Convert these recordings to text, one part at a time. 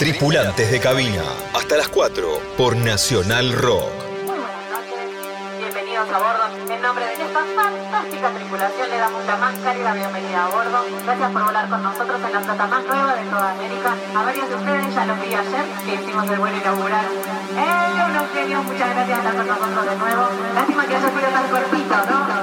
Tripulantes de cabina. Hasta las 4 por Nacional Rock. Muy buenas noches, bienvenidos a bordo. En nombre de esta fantástica tripulación le damos la más cálida bienvenida a bordo. Gracias por volar con nosotros en la flota más nueva de toda América. A varios de ustedes ya los vi ayer que hicimos el vuelo inaugural. ¡Eh, unos genios! Muchas gracias por estar con nosotros de nuevo. Lástima que haya sido tan cortito, ¿no?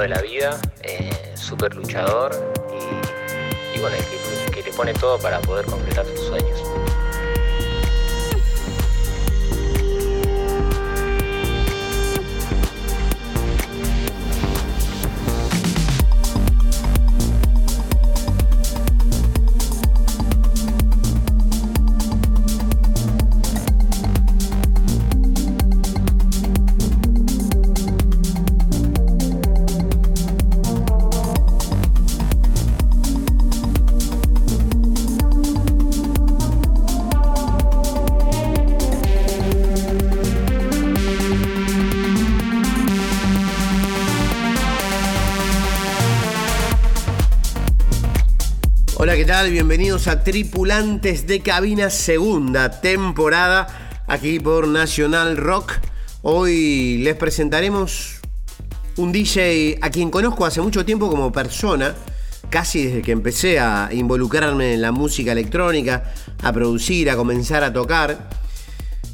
De la vida, eh, súper luchador y, bueno, que, que le pone todo para poder completar ¿qué tal? Bienvenidos a Tripulantes de Cabina, segunda temporada, aquí por Nacional Rock. Hoy les presentaremos un DJ a quien conozco hace mucho tiempo como persona, casi desde que empecé a involucrarme en la música electrónica, a producir, a comenzar a tocar.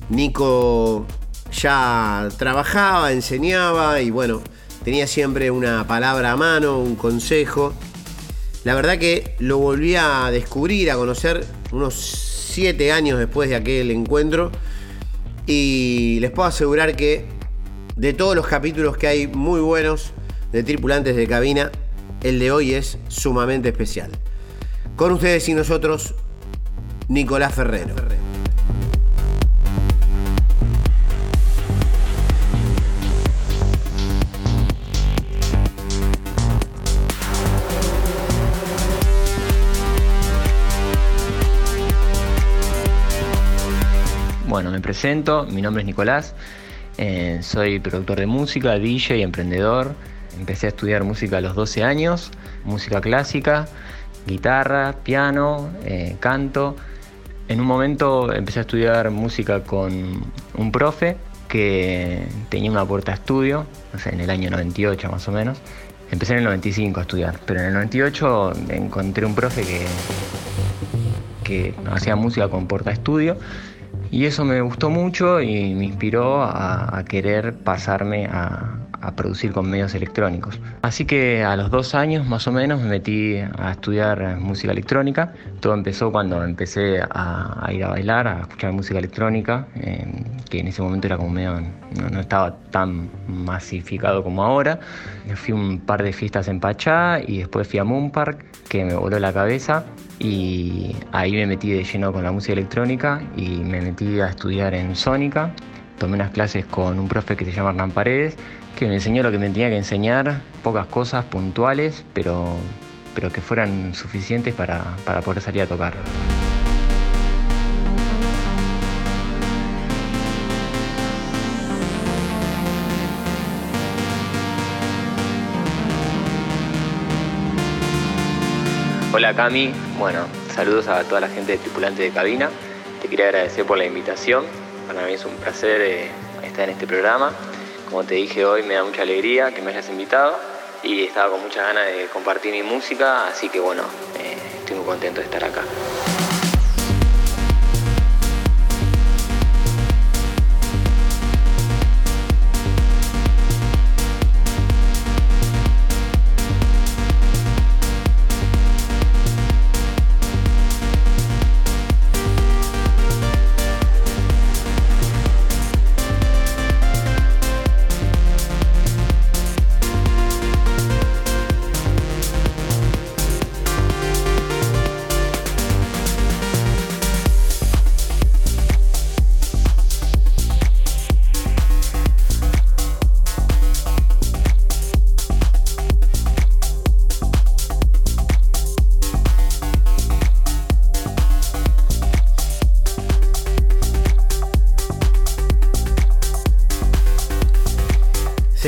Nico ya trabajaba, enseñaba y bueno, tenía siempre una palabra a mano, un consejo. La verdad que lo volví a descubrir, a conocer unos 7 años después de aquel encuentro. Y les puedo asegurar que de todos los capítulos que hay muy buenos de tripulantes de cabina, el de hoy es sumamente especial. Con ustedes y nosotros, Nicolás Ferrero. Bueno, me presento, mi nombre es Nicolás, eh, soy productor de música, DJ y emprendedor. Empecé a estudiar música a los 12 años, música clásica, guitarra, piano, eh, canto. En un momento empecé a estudiar música con un profe que tenía una puerta estudio, no sé, en el año 98 más o menos. Empecé en el 95 a estudiar, pero en el 98 encontré un profe que, que hacía música con porta estudio y eso me gustó mucho y me inspiró a, querer pasarme a, a producir con medios electrónicos. Así que a los dos años más o menos me metí a estudiar música electrónica. Todo empezó cuando empecé a, a ir a bailar, a escuchar música electrónica, eh, que en ese momento era como medio, no, no estaba tan masificado como ahora. Fui un par de fiestas en Pachá y después fui a Moon Park, que me voló la cabeza y ahí me metí de lleno con la música electrónica y me metí a estudiar en Sónica. Tomé unas clases con un profe que se llama Hernán Paredes, que me enseñó lo que me tenía que enseñar, pocas cosas puntuales, pero, pero que fueran suficientes para, para poder salir a tocar. Hola Cami, bueno, saludos a toda la gente de tripulante de cabina. Te quería agradecer por la invitación. Para mí es un placer eh, estar en este programa. Como te dije hoy, me da mucha alegría que me hayas invitado y estaba con muchas ganas de compartir mi música, así que bueno, eh, estoy muy contento de estar acá.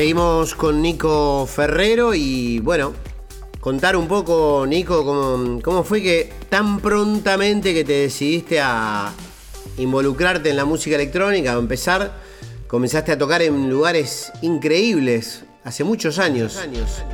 Seguimos con Nico Ferrero y bueno, contar un poco, Nico, cómo, cómo fue que tan prontamente que te decidiste a involucrarte en la música electrónica, a empezar, comenzaste a tocar en lugares increíbles hace muchos años. años.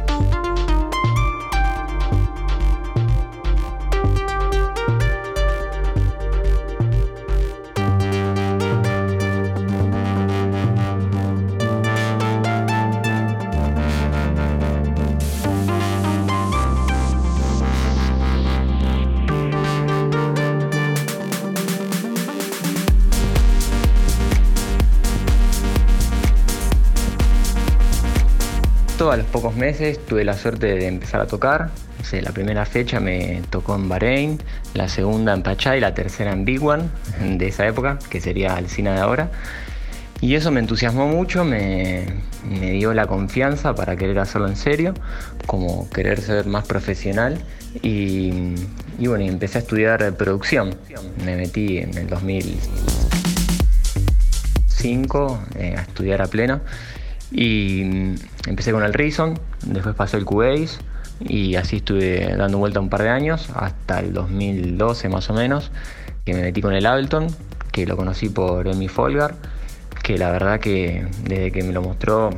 A los pocos meses tuve la suerte de empezar a tocar. la primera fecha me tocó en Bahrein, la segunda en Pachá y la tercera en Big One de esa época, que sería Alcina de ahora. Y eso me entusiasmó mucho, me, dio la confianza para querer hacerlo en serio, como querer ser más profesional. Y, bueno, empecé a estudiar producción. Me metí en el 2005 eh, a estudiar a pleno. Y empecé con el Reason, después pasé el Cubase y así estuve dando vuelta un par de años, hasta el 2012 más o menos, que me metí con el Ableton, que lo conocí por Emi Folgar, que la verdad que desde que me lo mostró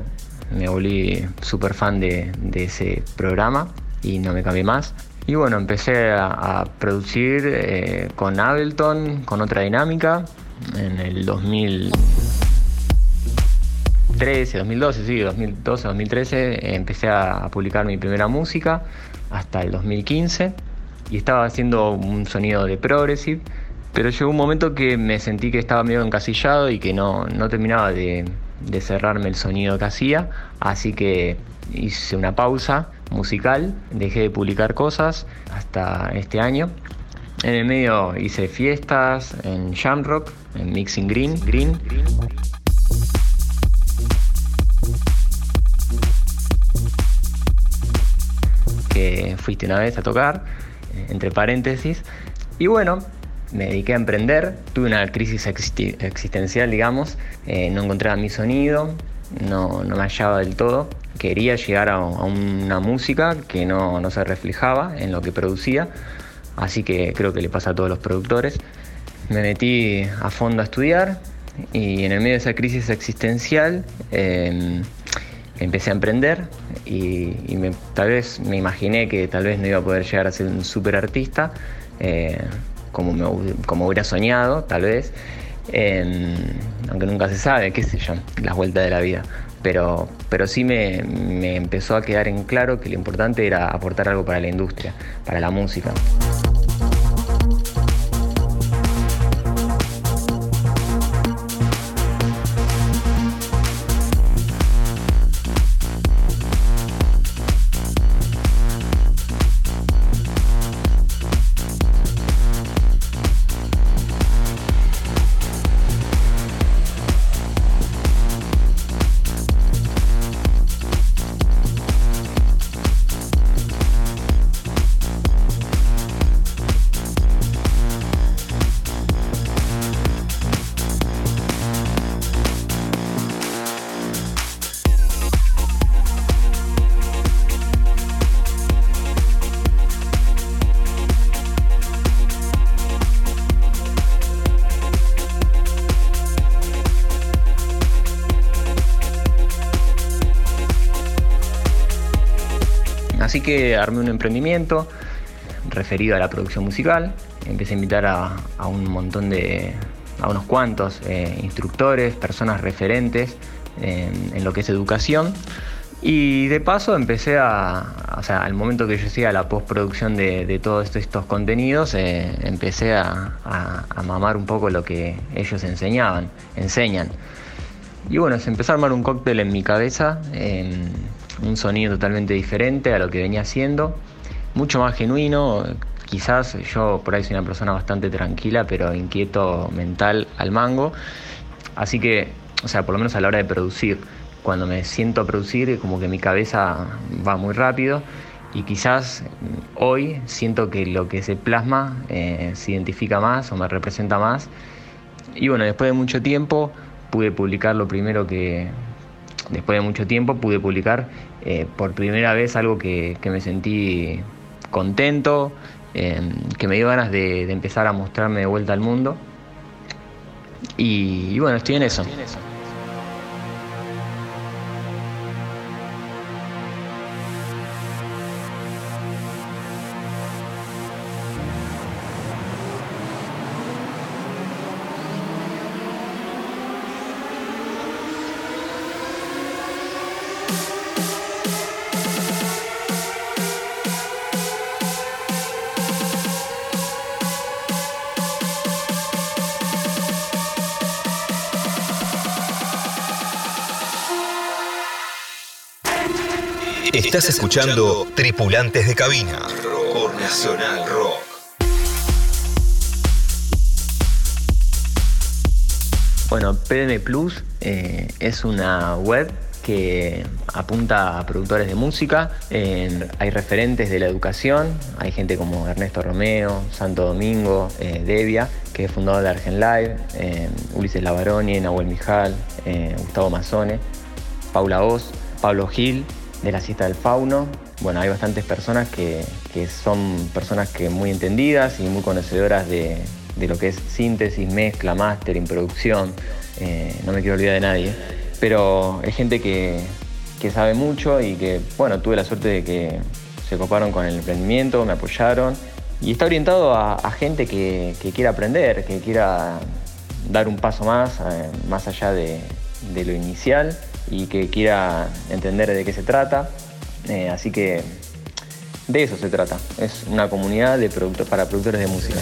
me volví súper fan de, ese programa y no me cambié más. Y bueno, empecé a, producir eh, con Ableton, con otra dinámica, en el 2000. 2013, 2012, sí, 2012, 2013 empecé a, publicar mi primera música hasta el 2015 y estaba haciendo un sonido de progressive, pero llegó un momento que me sentí que estaba medio encasillado y que no, terminaba de, cerrarme el sonido que hacía, así que hice una pausa musical, dejé de publicar cosas hasta este año. En el medio hice fiestas en Jamrock, en Mixing Green. Green. Fuiste una vez a tocar, eh, entre paréntesis. Y bueno, me dediqué a emprender, tuve una crisis existencial, digamos, eh, no encontraba mi sonido, no, me hallaba del todo. Quería llegar a, una música que no, no, se reflejaba en lo que producía, así que creo que le pasa a todos los productores. Me metí a fondo a estudiar y en el medio de esa crisis existencial em, empecé a emprender y, tal vez me imaginé que tal vez no iba a poder llegar a ser un super artista, eh, como, como hubiera soñado, tal vez, aunque nunca se sabe, qué sé yo, las vueltas de la vida. Pero, pero sí me, me empezó a quedar en claro que lo importante era aportar algo para la industria, para la música. Así que armé un emprendimiento referido a la producción musical. Empecé a invitar a, un montón de, a unos cuantos eh, instructores, personas referentes en, lo que es educación. Y de paso empecé a, o sea, al momento que yo hacía la postproducción de, todos estos contenidos, eh, empecé a, mamar un poco lo que ellos enseñaban, enseñan. Y bueno, se empezó a armar un cóctel en mi cabeza un sonido totalmente diferente a lo que venía haciendo, mucho más genuino. Quizás yo por ahí soy una persona bastante tranquila, pero inquieto mental al mango. Así que, o sea, por lo menos a la hora de producir, cuando me siento a producir, como que mi cabeza va muy rápido y quizás hoy siento que lo que se plasma eh, se identifica más o me representa más. Y bueno, después de mucho tiempo pude publicar lo primero que, después de mucho tiempo pude publicar eh, por primera vez algo que, me sentí contento, em, que me dio ganas de, empezar a mostrarme de vuelta al mundo. y bueno, estoy en eso. Estás escuchando Tripulantes de Cabina por Nacional Rock. Bueno, PDM Plus eh, es una web que apunta a productores de música. hay referentes de la educación, hay gente como Ernesto Romeo, Santo Domingo, eh, Devia, que es fundador de Argen Live, eh, Ulises Lavaroni, Nahuel Mijal, Gustavo Mazzone, Paula Oz, Pablo Gil, de la siesta del fauno. Bueno, hay bastantes personas que, son personas que muy entendidas y muy conocedoras de, lo que es síntesis, mezcla, mastering, producción. Eh, no me quiero olvidar de nadie. Pero es gente que, sabe mucho y que, bueno, tuve la suerte de que se coparon con el emprendimiento, me apoyaron. Y está orientado a, gente que, quiera aprender, que quiera dar un paso más, eh, más allá de lo inicial y que quiera entender de qué se trata. Eh, así que de eso se trata. Es una comunidad de para productores de música.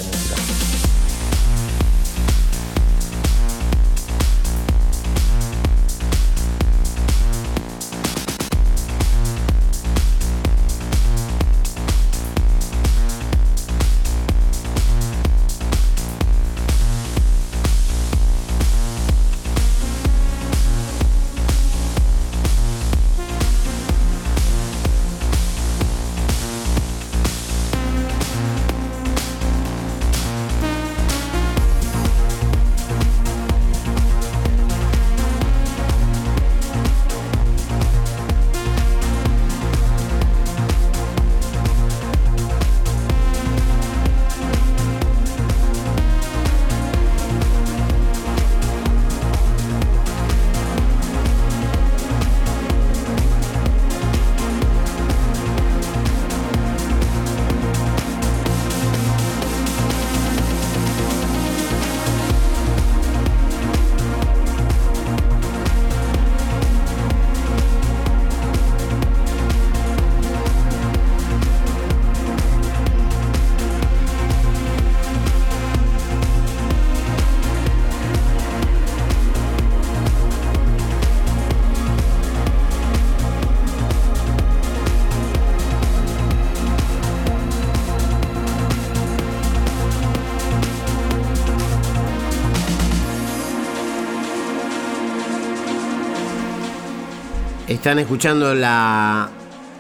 Están escuchando la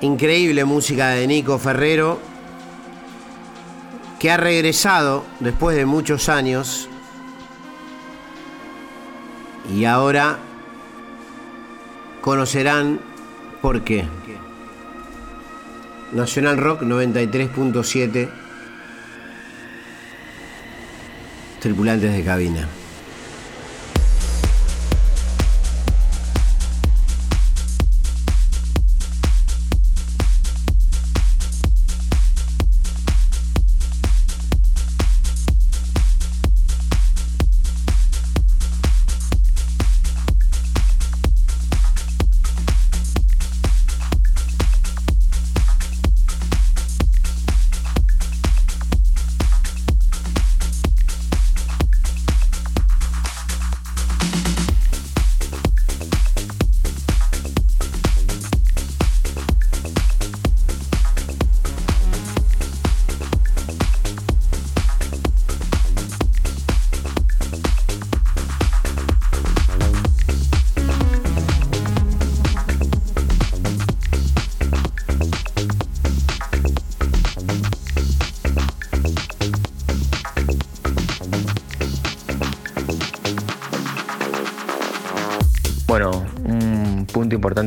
increíble música de Nico Ferrero, que ha regresado después de muchos años y ahora conocerán por qué. Nacional Rock 93.7 Tripulantes de cabina.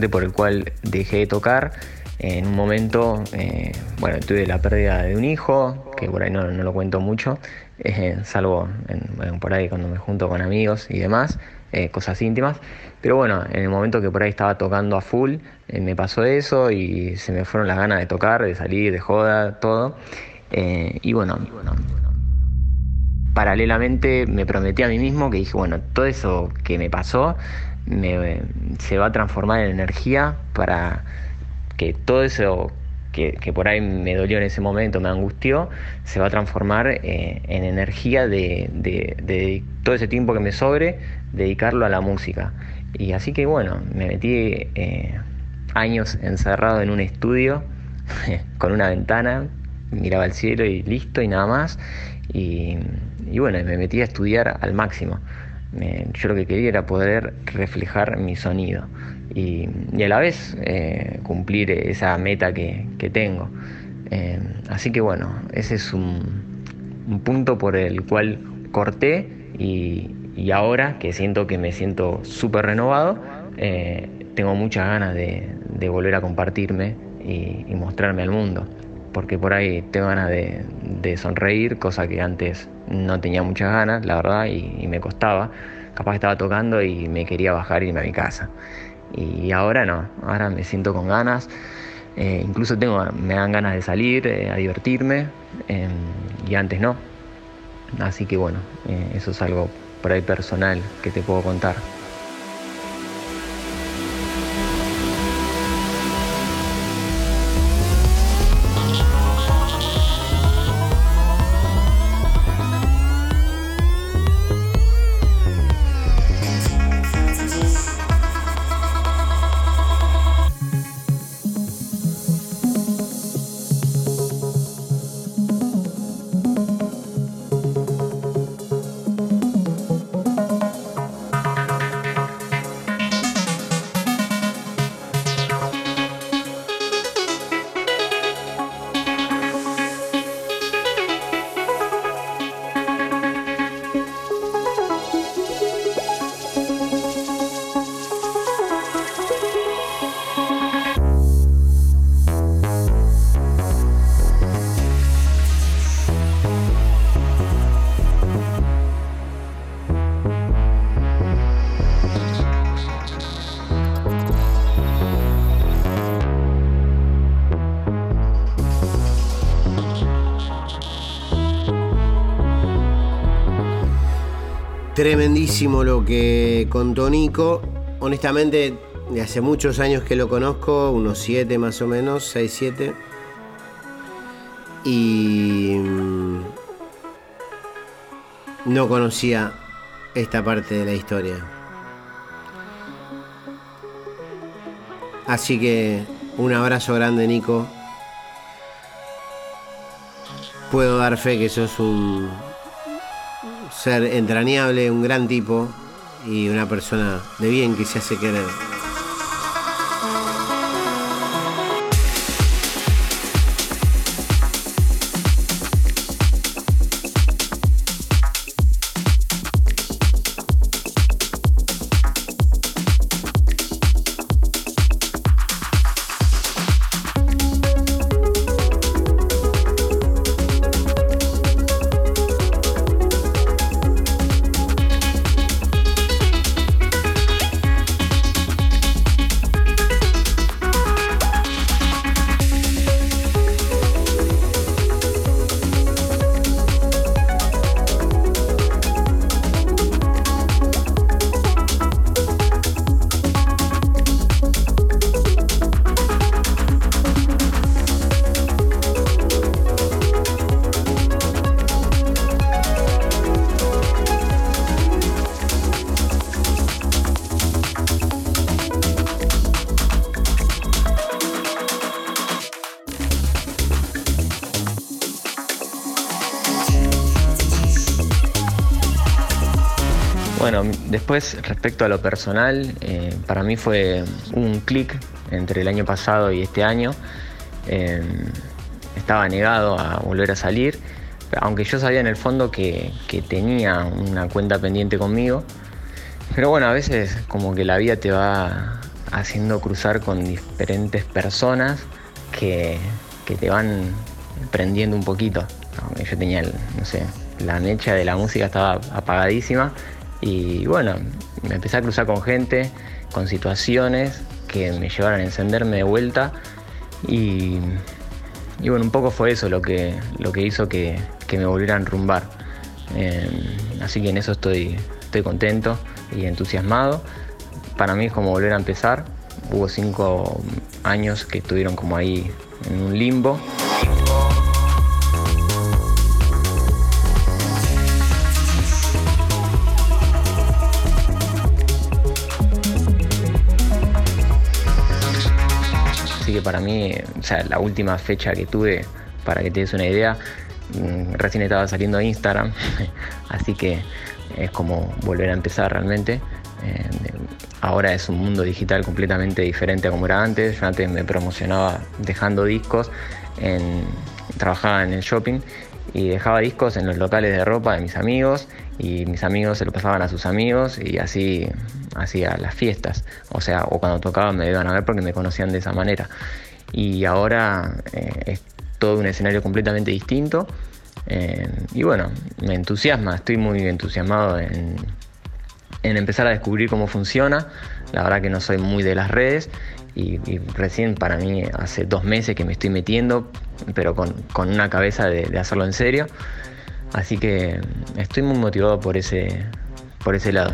Por el cual dejé de tocar. En un momento, eh, bueno, tuve la pérdida de un hijo, que por ahí no, lo cuento mucho, eh, salvo por ahí cuando me junto con amigos y demás, eh, cosas íntimas. Pero bueno, en el momento que por ahí estaba tocando a full, me pasó eso y se me fueron las ganas de tocar, de salir, de joda, todo. y bueno, paralelamente me prometí a mí mismo que dije, bueno, todo eso que me pasó se va a transformar en energía para que todo eso que, por ahí me dolió en ese momento, me angustió, se va a transformar eh, en energía de, todo ese tiempo que me sobre, dedicarlo a la música. Y así que bueno, me metí eh, años encerrado en un estudio con una ventana, miraba el cielo y listo y nada más. Y, y bueno, me metí a estudiar al máximo yo lo que quería era poder reflejar mi sonido y, a la vez eh, cumplir esa meta que, tengo. Eh, así que bueno, ese es un, punto por el cual corté y, ahora que siento que me siento súper renovado, eh, tengo muchas ganas de, volver a compartirme y, mostrarme al mundo porque por ahí tengo ganas de, sonreír, cosa que antes no tenía muchas ganas, la verdad, y, me costaba. Capaz estaba tocando y me quería bajar y irme a mi casa. Y ahora no, ahora me siento con ganas. Eh, incluso tengo, me dan ganas de salir, eh, a divertirme, em, y antes no. Así que bueno, eh, eso es algo por ahí personal que te puedo contar. Que contó Nico. Honestamente, de hace muchos años que lo conozco, unos 7 más o menos, 6, 7. Y mm, no conocía esta parte de la historia. Así que un abrazo grande Nico. Puedo dar fe que sos un ser entrañable, un gran tipo y una persona de bien que se hace querer. Después, respecto a lo personal, eh, para mí fue un clic entre el año pasado y este año. Eh, estaba negado a volver a salir, aunque yo sabía en el fondo que, tenía una cuenta pendiente conmigo. Pero bueno, a veces como que la vida te va haciendo cruzar con diferentes personas que, que te van prendiendo un poquito. Yo tenía, no sé, la mecha de la música estaba apagadísima y bueno, me empecé a cruzar con gente, con situaciones que me llevaron a encenderme de vuelta y, bueno, un poco fue eso lo que, lo que hizo que, me volviera a enrumbar. Eh, así que en eso estoy, estoy contento y entusiasmado. Para mí es como volver a empezar. Hubo cinco años que estuvieron como ahí en un limbo. Para mí, o sea, la última fecha que tuve, para que te des una idea, mm, recién estaba saliendo a Instagram, así que es como volver a empezar realmente. Eh, ahora es un mundo digital completamente diferente a como era antes. Yo antes me promocionaba dejando discos, trabajaba en el shopping y dejaba discos en los locales de ropa de mis amigos y mis amigos se lo pasaban a sus amigos y así hacía las fiestas. O sea, o cuando tocaban me iban a ver porque me conocían de esa manera. Y ahora eh, es todo un escenario completamente distinto. Eh, y bueno, me entusiasma, estoy muy entusiasmado en, empezar a descubrir cómo funciona. La verdad que no soy muy de las redes y, recién para mí hace dos meses que me estoy metiendo, pero con, una cabeza de hacerlo en serio. Así que estoy muy motivado por ese, por ese lado.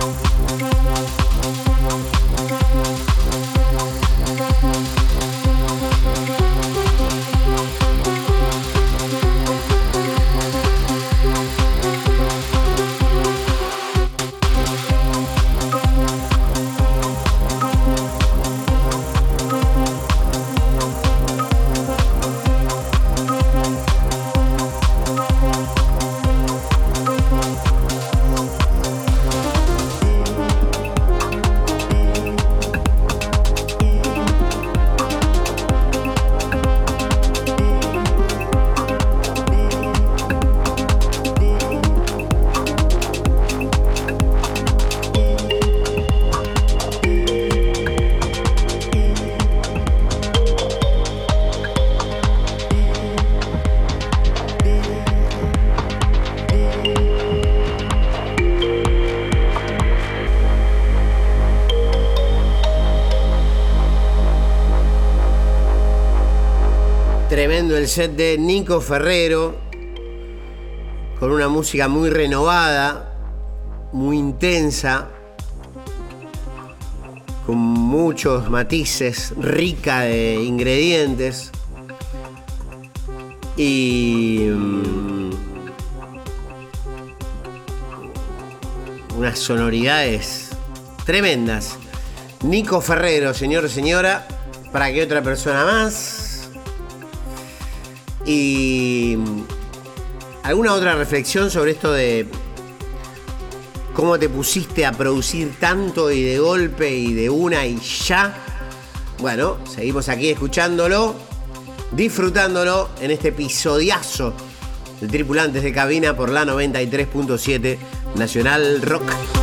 el set de Nico Ferrero, con una música muy renovada, muy intensa, con muchos matices, rica de ingredientes y mm, unas sonoridades tremendas. Nico Ferrero, señor, señora, para que otra persona más. Y alguna otra reflexión sobre esto de cómo te pusiste a producir tanto y de golpe y de una y ya. Bueno, seguimos aquí escuchándolo, disfrutándolo en este episodiazo de Tripulantes de Cabina por la 93.7 Nacional Rock.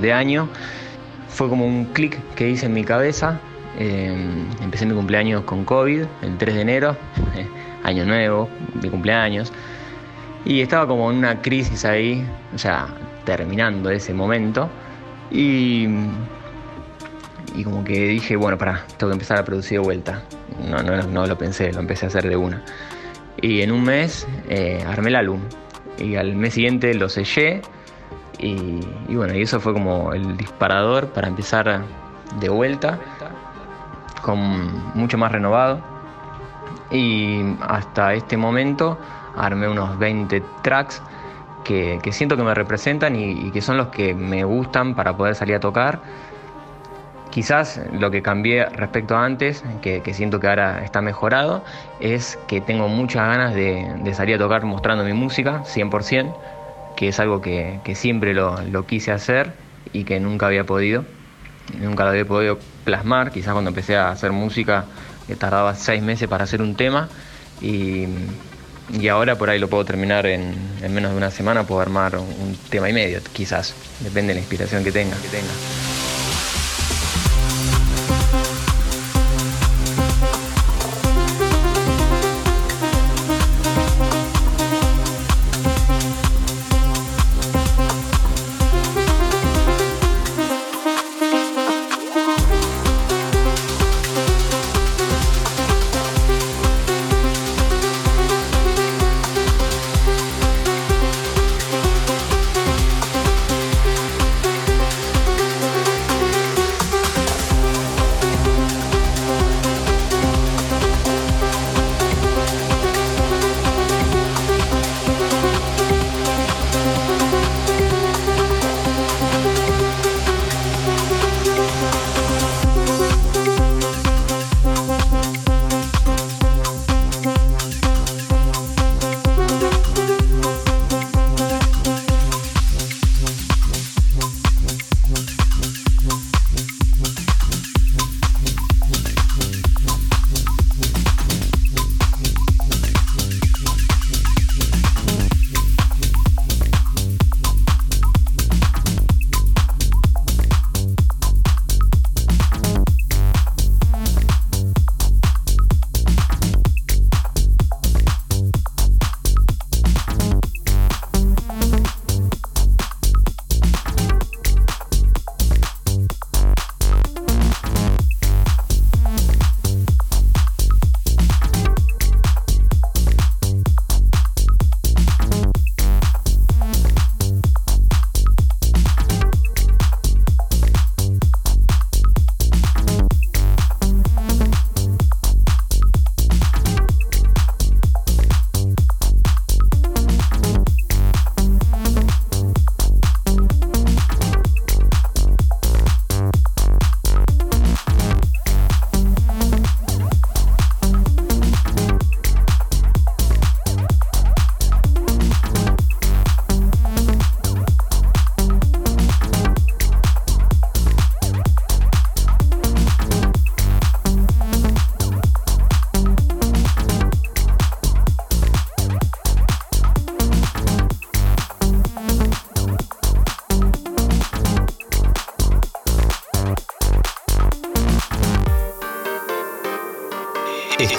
De año. Fue como un clic que hice en mi cabeza. Eh, empecé mi cumpleaños con COVID, el 3 de enero, año nuevo, mi cumpleaños. Y estaba como en una crisis ahí, sea, terminando ese momento. Y, y como que dije, bueno, para, tengo que empezar a producir de vuelta. No, no, no lo pensé, lo empecé a hacer de una. Y en un mes eh, armé el álbum. Y al mes siguiente lo sellé. Y, y, bueno, y eso fue como el disparador para empezar de vuelta, con mucho más renovado. Y hasta este momento armé unos 20 tracks que, que siento que me representan y, y que son los que me gustan para poder salir a tocar Quizás lo que cambié respecto a antes, que, que, siento que ahora está mejorado, es que tengo muchas ganas de, de salir a tocar mostrando mi música, 100%, que es algo que, que siempre lo, lo, quise hacer y que nunca había podido. Nunca lo había podido plasmar, quizás cuando empecé a hacer música tardaba seis meses para hacer un tema y, y ahora por ahí lo puedo terminar en, en, menos de una semana, puedo armar un, un tema y medio, quizás, depende de la inspiración que tenga. Que tenga.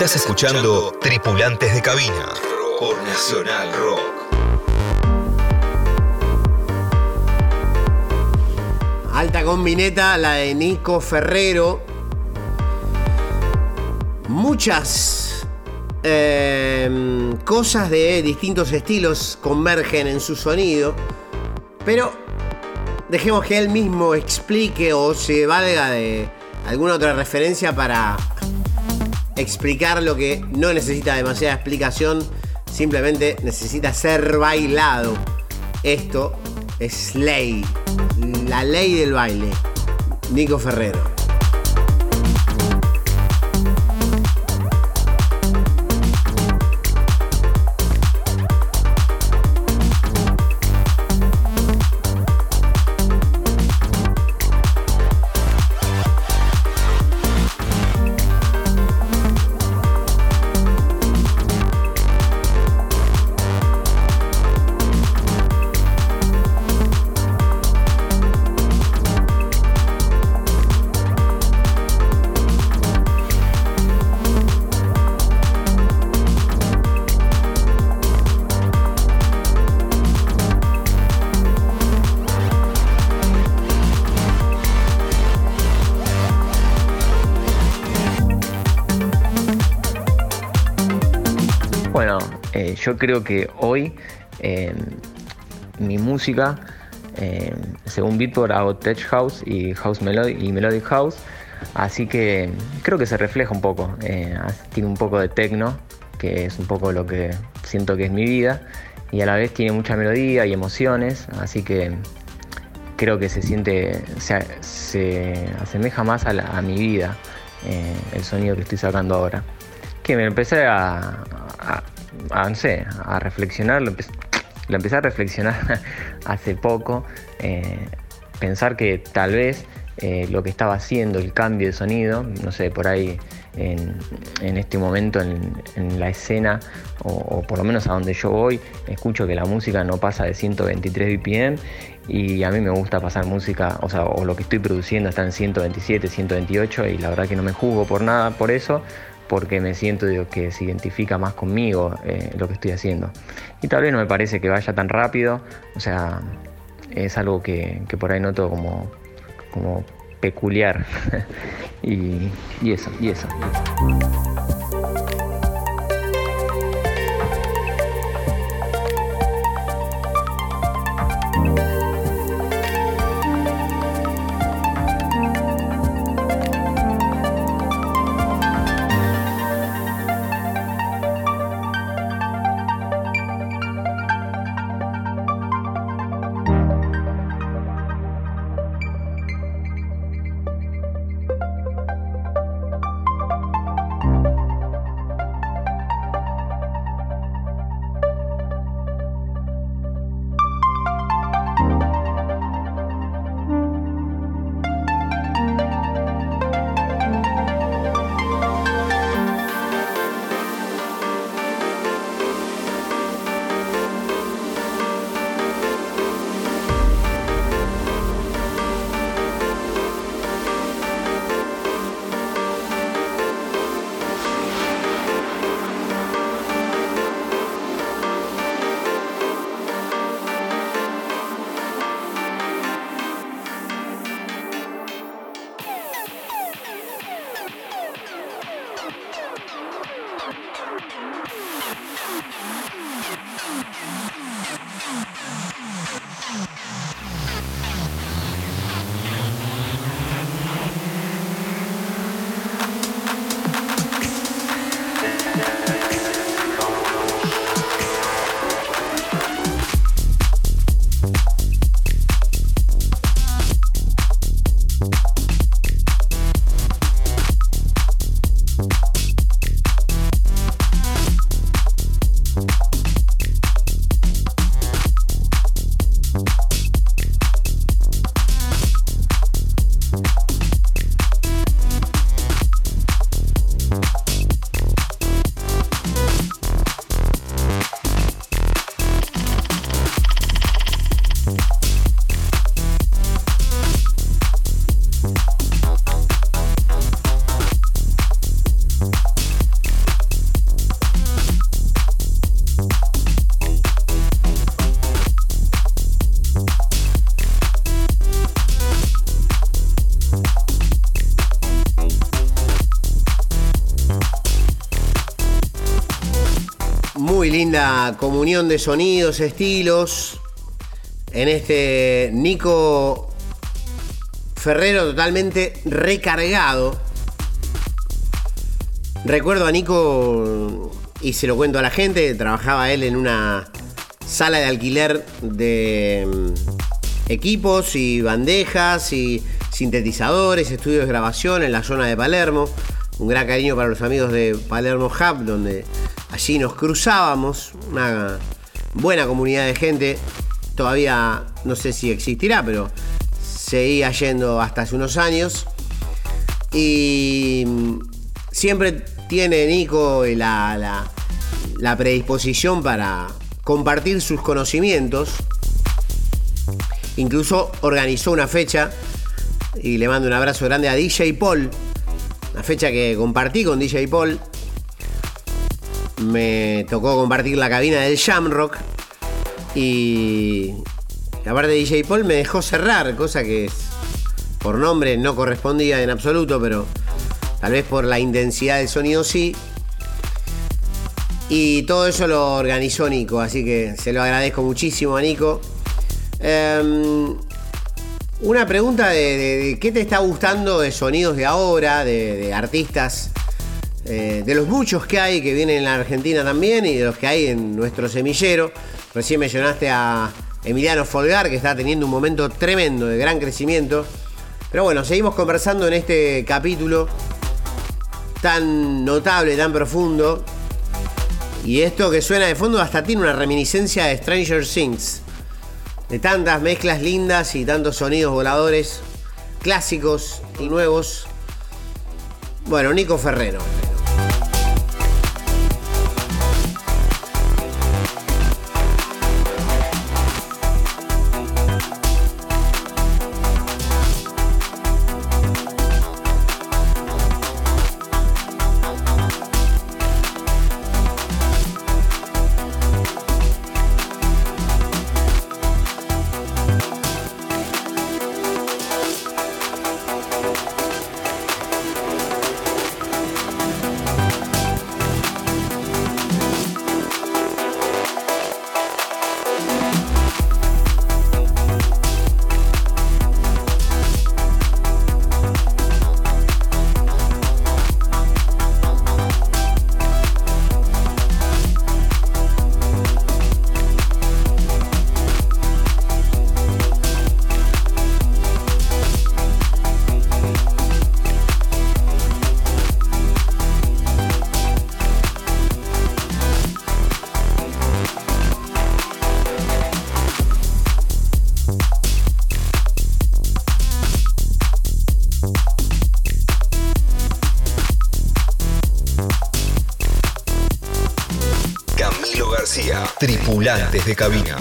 Estás escuchando Tripulantes de Cabina por Nacional Rock. Alta combineta, la de Nico Ferrero. Muchas eh, cosas de distintos estilos convergen en su sonido, pero dejemos que él mismo explique o se valga de alguna otra referencia para explicar lo que no necesita demasiada explicación, simplemente necesita ser bailado. Esto es ley, la ley del baile. Nico Ferrero. Yo creo que hoy eh, mi música, eh, según Beatport, hago Tech House y House Melody y Melodic House, así que creo que se refleja un poco. tiene un poco de techno, que es un poco lo que siento que es mi vida, y a la vez tiene mucha melodía y emociones, así que creo que se siente, se, asemeja más a, mi vida el sonido que estoy sacando ahora. Que me empecé a, a, no sé, a reflexionar, lo, empecé a reflexionar hace poco, eh, pensar que tal vez eh, lo que estaba haciendo, el cambio de sonido, no sé, por ahí en, este momento en, la escena, o, por lo menos a donde yo voy, escucho que la música no pasa de 123 BPM y a mí me gusta pasar música, o sea, o lo que estoy produciendo está en 127, 128 y la verdad que no me juzgo por nada por eso, porque me siento que se identifica más conmigo eh, lo que estoy haciendo. Y tal vez no me parece que vaya tan rápido, o sea, es algo que, por ahí noto como, como peculiar. y, y eso, y eso. Comunión de sonidos, estilos. En este Nico Ferrero totalmente recargado. Recuerdo a Nico, y se lo cuento a la gente, trabajaba él en una sala de alquiler de mm, equipos y bandejas y sintetizadores, estudios de grabación en la zona de Palermo. Un gran cariño para los amigos de Palermo Hub, donde Allí nos cruzábamos, una buena comunidad de gente. Todavía no sé si existirá, pero seguía yendo hasta hace unos años. Y siempre tiene Nico la, la, predisposición para compartir sus conocimientos. Incluso organizó una fecha y le mando un abrazo grande a DJ Paul. Una fecha que compartí con DJ Paul me tocó compartir la cabina del Shamrock y aparte de DJ Paul me dejó cerrar, cosa que por nombre no correspondía en absoluto, pero tal vez por la intensidad del sonido sí. Y todo eso lo organizó Nico, así que se lo agradezco muchísimo a Nico. Em, una pregunta de, qué te está gustando de sonidos de ahora, de, artistas, eh, de los muchos que hay que vienen en la Argentina también y de los que hay en nuestro semillero. Recién mencionaste a Emiliano Folgar, que está teniendo un momento tremendo de gran crecimiento. Pero bueno, seguimos conversando en este capítulo tan notable, tan profundo, y esto que suena de fondo hasta tiene una reminiscencia de Stranger Things. De tantas mezclas lindas y tantos sonidos voladores clásicos y nuevos. Bueno, Nico Ferrero. Tripulantes de cabina.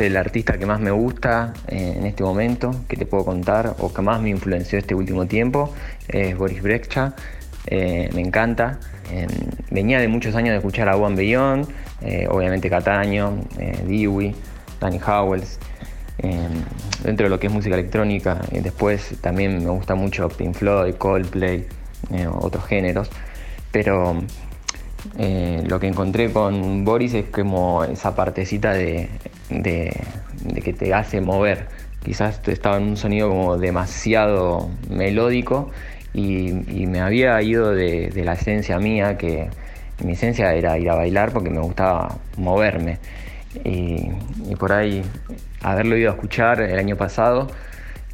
El artista que más me gusta eh, en este momento, que te puedo contar, o que más me influenció este último tiempo, es Boris Brejcha. Eh, me encanta. Em, venía de muchos años de escuchar a One Beyond, eh, obviamente Cataño, Dewey, Danny Howells. Em, dentro de lo que es música electrónica, después también me gusta mucho Pink Floyd, Coldplay, otros géneros. Pero lo que encontré con Boris es como esa partecita de de, que te hace mover. Quizás estaba en un sonido como demasiado melódico y, me había ido de, la esencia mía, que mi esencia era ir a bailar porque me gustaba moverme. Y, por ahí haberlo ido a escuchar el año pasado,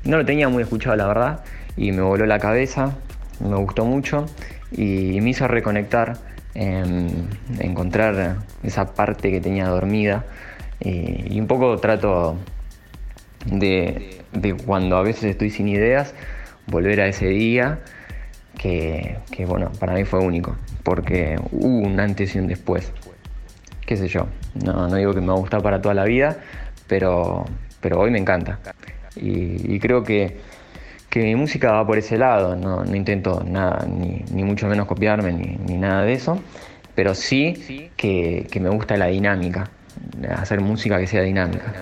no lo tenía muy escuchado la verdad, y me voló la cabeza, me gustó mucho y me hizo reconectar, encontrar esa parte que tenía dormida y un poco trato de, cuando a veces estoy sin ideas, volver a ese día que, bueno, para mí fue único, porque hubo un antes y un después. Qué sé yo, no, digo que me va a para toda la vida, pero, pero hoy me encanta. Y, creo que, mi música va por ese lado, no, intento nada, ni, mucho menos copiarme, ni, nada de eso, pero sí que me gusta la dinámica, hacer música que sea dinámica.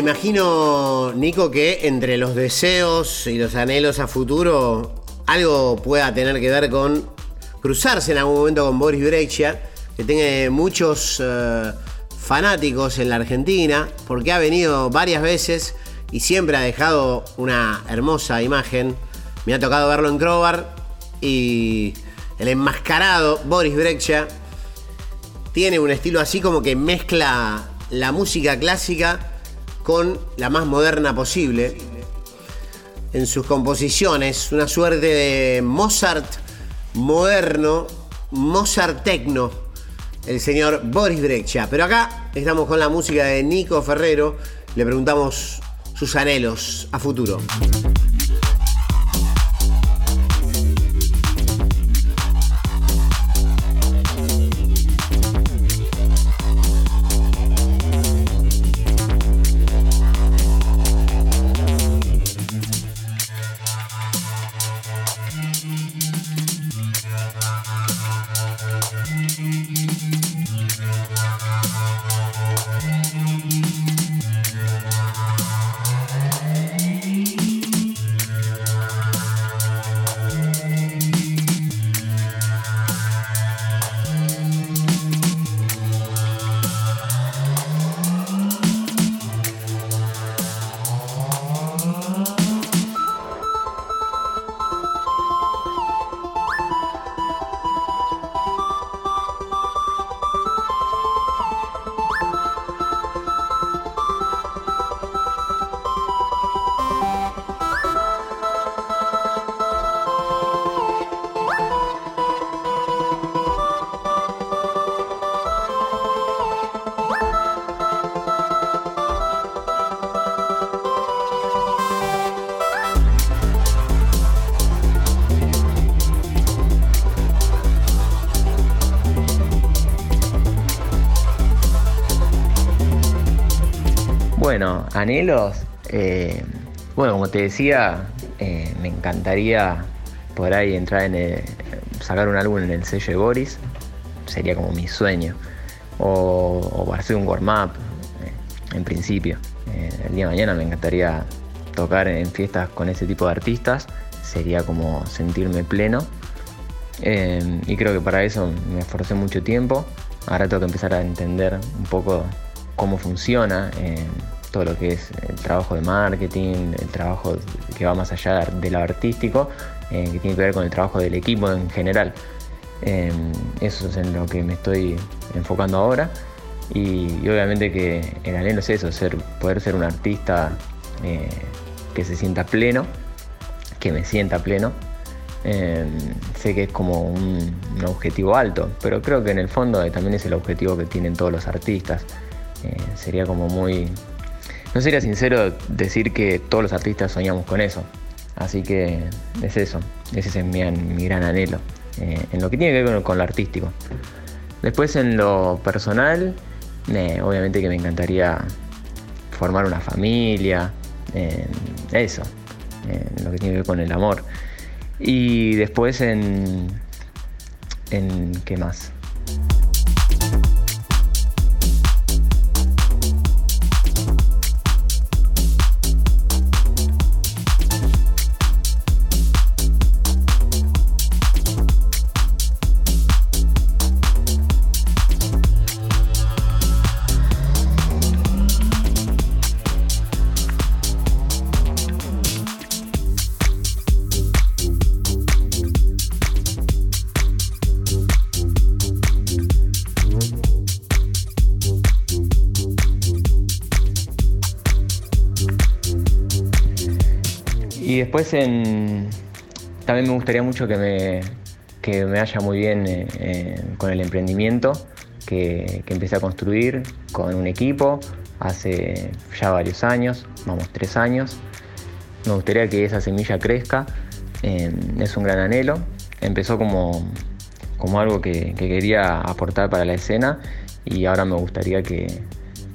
Imagino, Nico, que entre los deseos y los anhelos a futuro, algo pueda tener que ver con cruzarse en algún momento con Boris Brejcha, que tiene muchos eh, fanáticos en la Argentina, porque ha venido varias veces y siempre ha dejado una hermosa imagen. Me ha tocado verlo en Crobar y el enmascarado Boris Brejcha tiene un estilo así como que mezcla la música clásica con la más moderna posible en sus composiciones, una suerte de Mozart moderno, Mozart tecno, el señor Boris Brecha. Pero acá estamos con la música de Nico Ferrero, le preguntamos sus anhelos a futuro. Bueno, anhelos. eh, bueno, como te decía, eh, me encantaría por ahí entrar en el- sacar un álbum en el sello de Boris. Sería como mi sueño. O, o hacer un warm-up, eh, en principio. El día de mañana me encantaría tocar en fiestas con ese tipo de artistas. Sería como sentirme pleno. Y creo que para eso me esforcé mucho tiempo. Ahora tengo que empezar a entender un poco cómo funciona eh, todo lo que es el trabajo de marketing, el trabajo que va más allá de lo artístico, eh, que tiene que ver con el trabajo del equipo en general. Eh, eso es en lo que me estoy enfocando ahora. Y, obviamente que el anhelo es eso, ser, poder ser un artista que se sienta pleno, que me sienta pleno. Sé que es como un, objetivo alto, pero creo que en el fondo también es el objetivo que tienen todos los artistas. Eh, sería como muy... No sería sincero decir que todos los artistas soñamos con eso. Así que es eso, ese es mi, an- mi gran anhelo, eh, en lo que tiene que ver con, lo artístico. Después en lo personal, eh, obviamente que me encantaría formar una familia, eso, en lo que tiene que ver con el amor. Y después en... en ¿Qué más? Y después también me gustaría mucho que me, que me vaya muy bien eh, con el emprendimiento que, que empecé a construir con un equipo hace ya varios años, vamos, tres años. me gustaría que esa semilla crezca, es un gran anhelo. Empezó como, como algo que, quería aportar para la escena y ahora me gustaría que,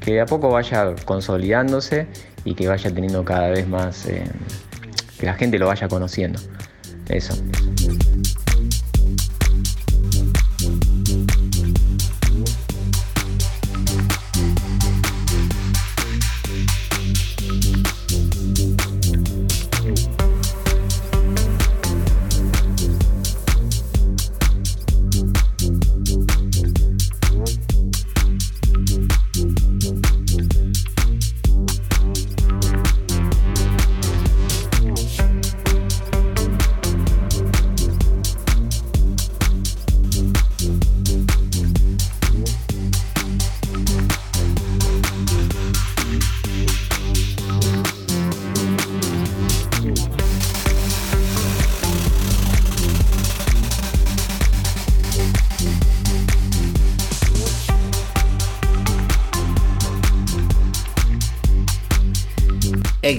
que de a poco vaya consolidándose y que vaya teniendo cada vez más, eh, que la gente lo vaya conociendo. Eso.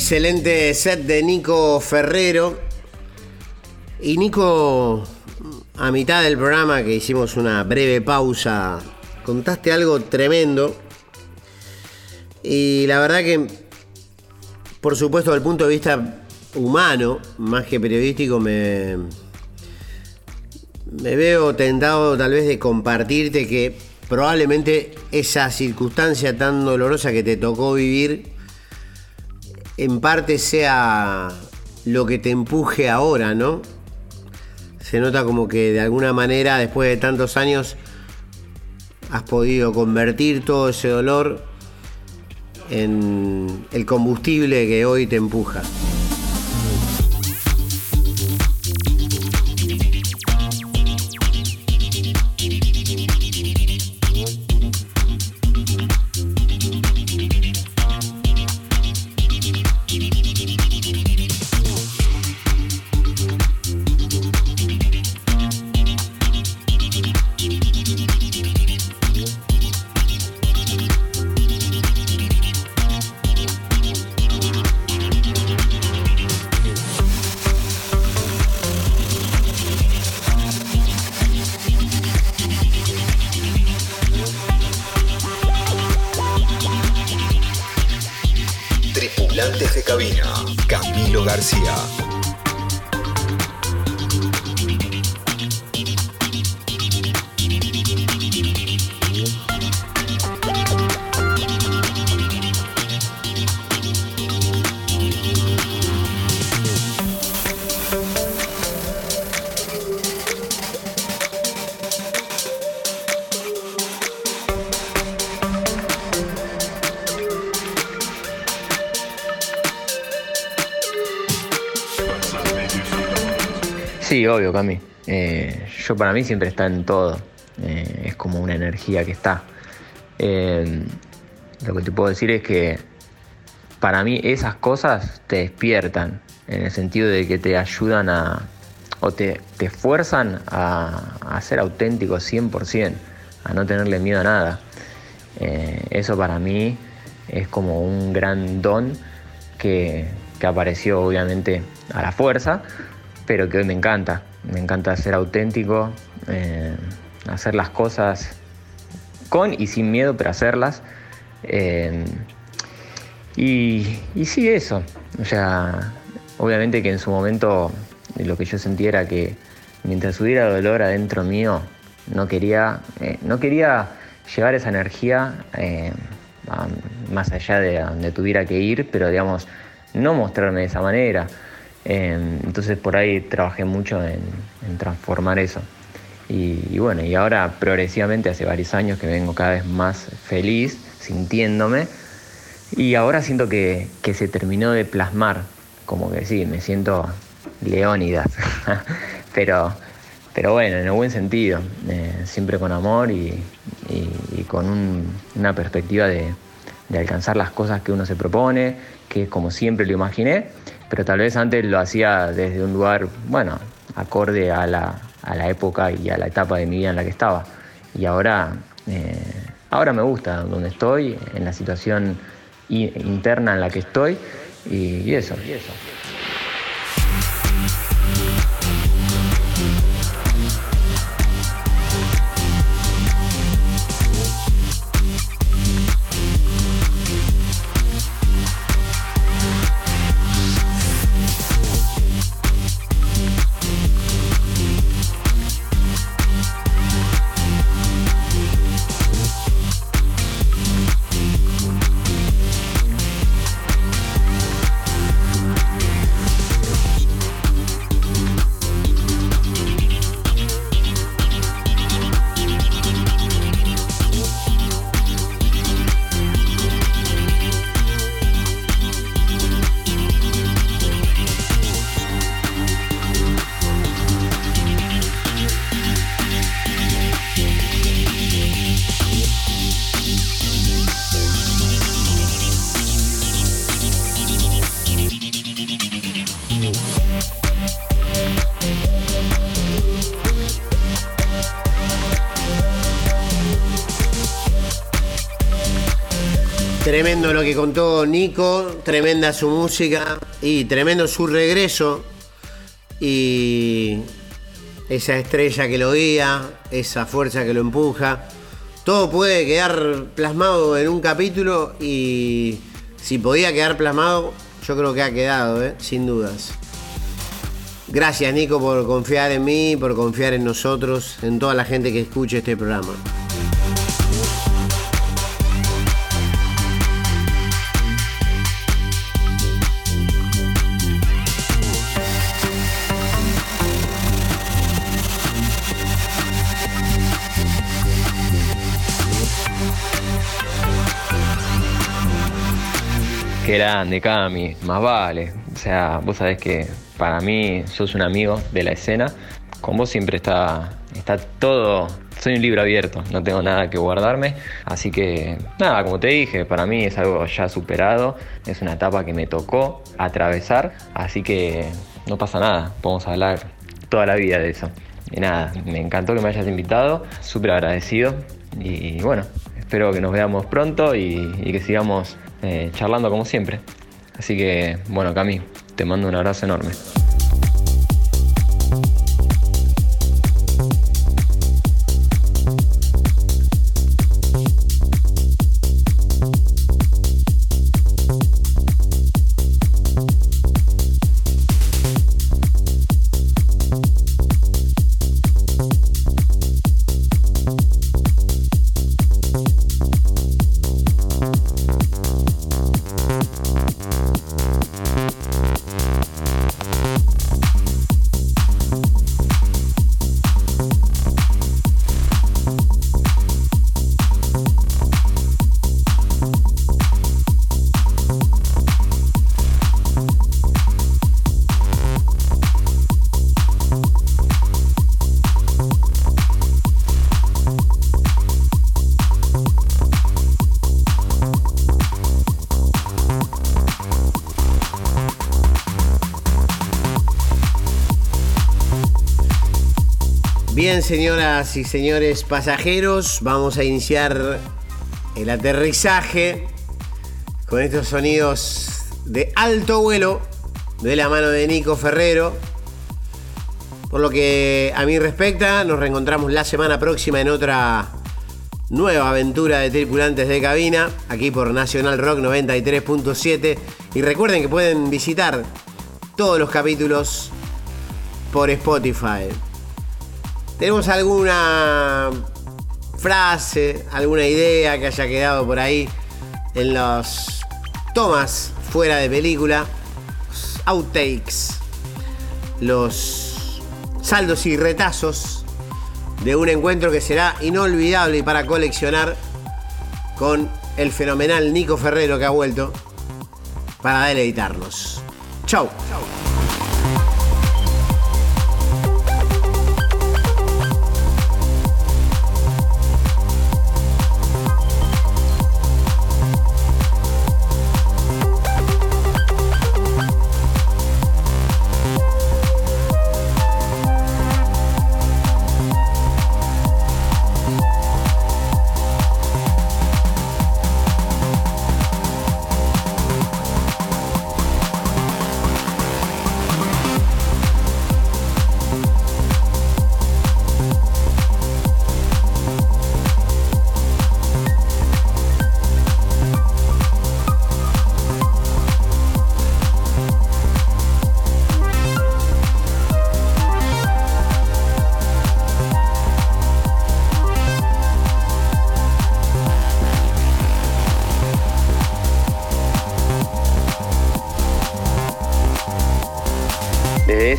Excelente set de Nico Ferrero. Y Nico, a mitad del programa que hicimos una breve pausa, contaste algo tremendo. Y la verdad que, por supuesto, desde el punto de vista humano, más que periodístico, me, me veo tentado tal vez de compartirte que probablemente esa circunstancia tan dolorosa que te tocó vivir en parte sea lo que te empuje ahora, ¿no? Se nota como que de alguna manera, después de tantos años, has podido convertir todo ese dolor en el combustible que hoy te empuja. Para mí siempre está en todo. Eh, es como una energía que está. Eh, lo que te puedo decir es que para mí esas cosas te despiertan, en el sentido de que te ayudan a, o te, te fuerzan a, ser auténtico 100%, a no tenerle miedo a nada. eso para mí es como un gran don que, que apareció obviamente a la fuerza, pero que hoy me encanta. Me encanta ser auténtico, eh, hacer las cosas con y sin miedo, pero hacerlas. Eh, y, sí, eso. O sea, obviamente que en su momento lo que yo sentía era que mientras hubiera dolor adentro mío, no quería, eh, no quería llevar esa energía más allá de donde tuviera que ir, pero digamos, no mostrarme de esa manera. Em, entonces por ahí trabajé mucho en, transformar eso. Y, bueno, y ahora progresivamente hace varios años que vengo cada vez más feliz, sintiéndome. Y ahora siento que, se terminó de plasmar, como que sí, me siento Leónidas. pero, pero bueno, en el buen sentido, eh, siempre con amor y, con una perspectiva de, de alcanzar las cosas que uno se propone, que es como siempre lo imaginé pero tal vez antes lo hacía desde un lugar, bueno, acorde a la, época y a la etapa de mi vida en la que estaba. Y ahora, eh, ahora me gusta donde estoy, en la situación interna en la que estoy, y eso, y eso. Tremendo lo que contó Nico, tremenda su música y tremendo su regreso y esa estrella que lo guía, esa fuerza que lo empuja. Todo puede quedar plasmado en un capítulo y si podía quedar plasmado, yo creo que ha quedado, ¿eh? sin dudas. Gracias Nico por confiar en mí, por confiar en nosotros, en toda la gente que escuche este programa. Qué grande, Cami, más vale. O sea, vos sabés que para mí sos un amigo de la escena. Con vos siempre está, está todo. Soy un libro abierto, no tengo nada que guardarme. Así que, nada, como te dije, para mí es algo ya superado. Es una etapa que me tocó atravesar. Así que no pasa nada, podemos hablar toda la vida de eso. Y nada, me encantó que me hayas invitado, súper agradecido. Y bueno, espero que nos veamos pronto y, y que sigamos eh, charlando como siempre. Así que, bueno, Cami, te mando un abrazo enorme. Señoras y señores pasajeros, vamos a iniciar el aterrizaje con estos sonidos de alto vuelo de la mano de Nico Ferrero. Por lo que a mí respecta, nos reencontramos la semana próxima en otra nueva aventura de tripulantes de cabina, aquí por Nacional Rock 93.7. Y recuerden que pueden visitar todos los capítulos por Spotify. ¿Tenemos alguna frase, alguna idea que haya quedado por ahí en las tomas fuera de película? Los outtakes, los saldos y retazos de un encuentro que será inolvidable y para coleccionar con el fenomenal Nico Ferrero que ha vuelto para deleitarnos. Chau. Desde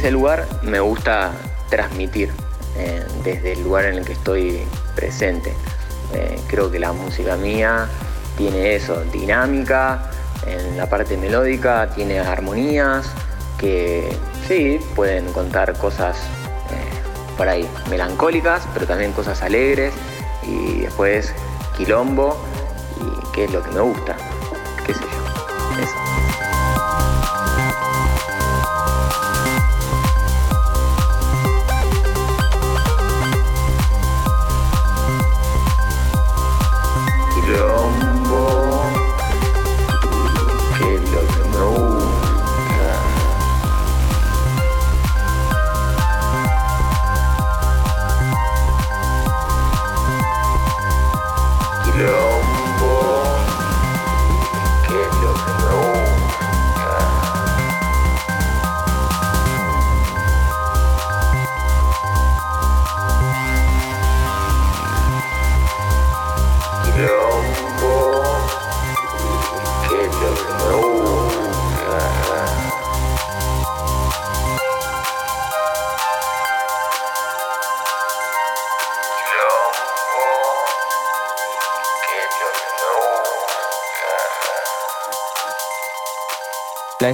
ese lugar me gusta transmitir, eh, desde el lugar en el que estoy presente. Eh, creo que la música mía tiene eso, dinámica, en la parte melódica tiene armonías que sí, pueden contar cosas eh, por ahí melancólicas, pero también cosas alegres y después quilombo y qué es lo que me gusta,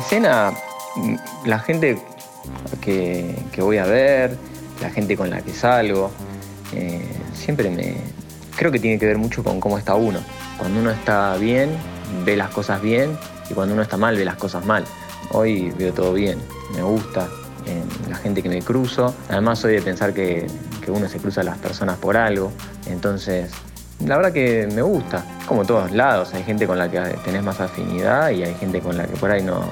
escena, mm, la gente que, voy a ver, la gente con la que salgo, eh, siempre me... Creo que tiene que ver mucho con cómo está uno. Cuando uno está bien, ve las cosas bien y cuando uno está mal, ve las cosas mal. Hoy veo todo bien, me gusta eh, la gente que me cruzo. Además soy de pensar que, que uno se cruza a las personas por algo. Entonces la verdad que me gusta. Como todos lados, hay gente con la que tenés más afinidad y hay gente con la que por ahí no.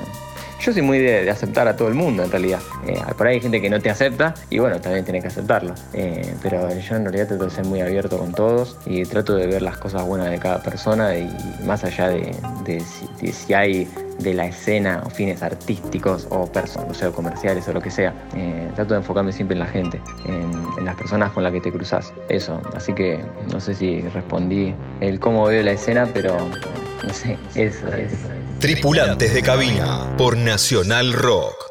Yo soy muy de, aceptar a todo el mundo en realidad. Eh, por ahí hay gente que no te acepta y bueno, también tienes que aceptarlo. Eh, pero yo en realidad trato de ser muy abierto con todos y trato de ver las cosas buenas de cada persona y más allá de, si, hay de la escena o fines artísticos o personas, o comerciales o lo que sea. Eh, trato de enfocarme siempre en la gente, en, las personas con las que te cruzas. Eso, así que no sé si respondí el cómo veo la escena, pero no sé, eso es. Tripulantes de cabina por Nacional Rock.